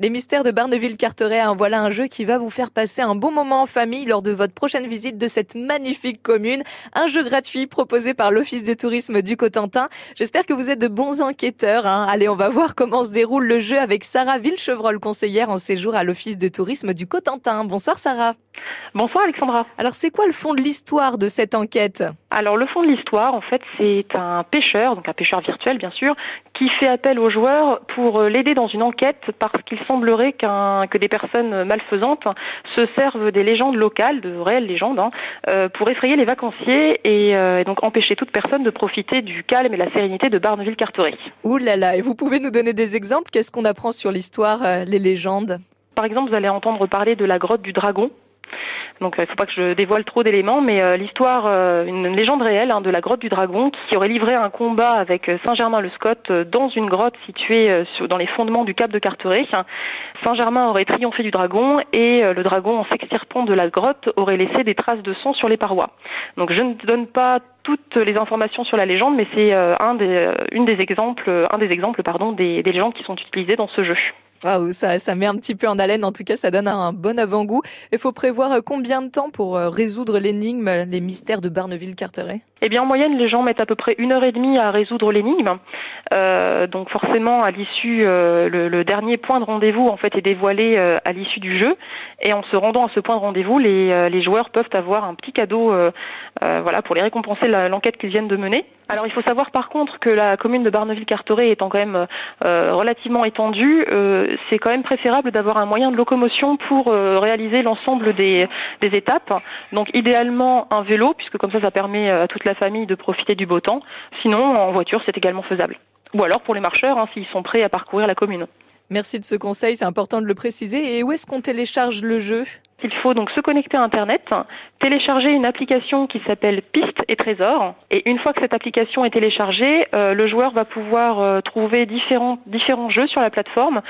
Les mystères de Barneville-Carteret, hein, voilà un jeu qui va vous faire passer un bon moment en famille lors de votre prochaine visite de cette magnifique commune. Un jeu gratuit proposé par l'Office de tourisme du Cotentin. J'espère que vous êtes de bons enquêteurs. Hein. Allez, on va voir comment se déroule le jeu avec Sarah Villechevreul, conseillère en séjour à l'Office de tourisme du Cotentin. Bonsoir Sarah. Bonsoir Alexandra. Alors c'est quoi le fond de l'histoire de cette enquête? Alors le fond de l'histoire, en fait, c'est un pêcheur, donc un pêcheur virtuel bien sûr, qui fait appel aux joueurs pour euh, l'aider dans une enquête parce qu'il semblerait que des personnes malfaisantes se servent des légendes locales, de réelles légendes, hein, euh, pour effrayer les vacanciers euh, et, donc empêcher toute personne de profiter du calme et la sérénité de Barneville-Carteret. Ouh là là, et vous pouvez nous donner des exemples? Qu'est-ce qu'on apprend sur l'histoire, les légendes? Par exemple, vous allez entendre parler de la grotte du dragon donc il ne faut pas que je dévoile trop d'éléments, mais euh, l'histoire, euh, une légende réelle hein, de la grotte du dragon qui aurait livré un combat avec euh, Saint-Germain-le-Scott dans une grotte située dans les fondements du cap de Carteret. Saint-Germain aurait triomphé du dragon et le dragon, en s'extirpant de la grotte, aurait laissé des traces de sang sur les parois. Donc je ne donne pas toutes les informations sur la légende, mais c'est un des, une des exemples, un des exemples pardon, des légendes qui sont utilisées dans ce jeu. Waouh, ça, ça met un petit peu en haleine. En tout cas, ça donne un bon avant-goût. Il faut prévoir euh, combien de temps pour euh, résoudre l'énigme, les mystères de Barneville-Carteret Eh bien, en moyenne, les gens mettent à peu près une heure et demie à résoudre l'énigme. Euh, donc, forcément, à l'issue, le, dernier point de rendez-vous en fait est dévoilé à l'issue du jeu. Et en se rendant à ce point de rendez-vous, les, les joueurs peuvent avoir un petit cadeau, voilà, pour les récompenser l'enquête qu'ils viennent de mener. Alors, il faut savoir par contre que la commune de Barneville-Carteret étant quand même relativement étendue c'est quand même préférable d'avoir un moyen de locomotion pour euh, réaliser l'ensemble des, étapes. Donc idéalement un vélo, puisque comme ça ça permet euh, à toute la famille de profiter du beau temps. Sinon en voiture c'est également faisable. Ou alors pour les marcheurs, hein, s'ils sont prêts à parcourir la commune. Merci de ce conseil, c'est important de le préciser. Et où est-ce qu'on télécharge le jeu? Il faut donc se connecter à Internet, télécharger une application qui s'appelle Piste et Trésor. Et une fois que cette application est téléchargée, euh, le joueur va pouvoir euh, trouver différents, différents jeux sur la plateforme.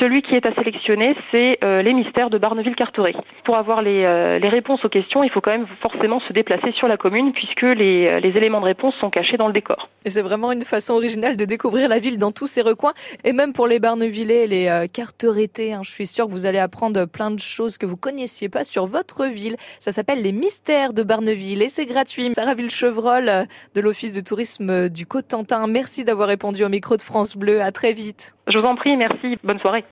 Celui qui est à sélectionner, c'est euh, les mystères de Barneville-Carteret. Pour avoir les, les, réponses aux questions, il faut quand même forcément se déplacer sur la commune puisque les, les éléments de réponse sont cachés dans le décor. Et c'est vraiment une façon originale de découvrir la ville dans tous ses recoins. Et même pour les Barnevillais, les Carteretés, hein, je suis sûre que vous allez apprendre plein de choses que vous connaissez pas sur votre ville. Ça s'appelle Les Mystères de Barneville et c'est gratuit. Sarah Villechevreul euh, de l'Office de tourisme du Cotentin, merci d'avoir répondu au micro de France Bleu. À très vite. Je vous en prie, merci. Bonne soirée.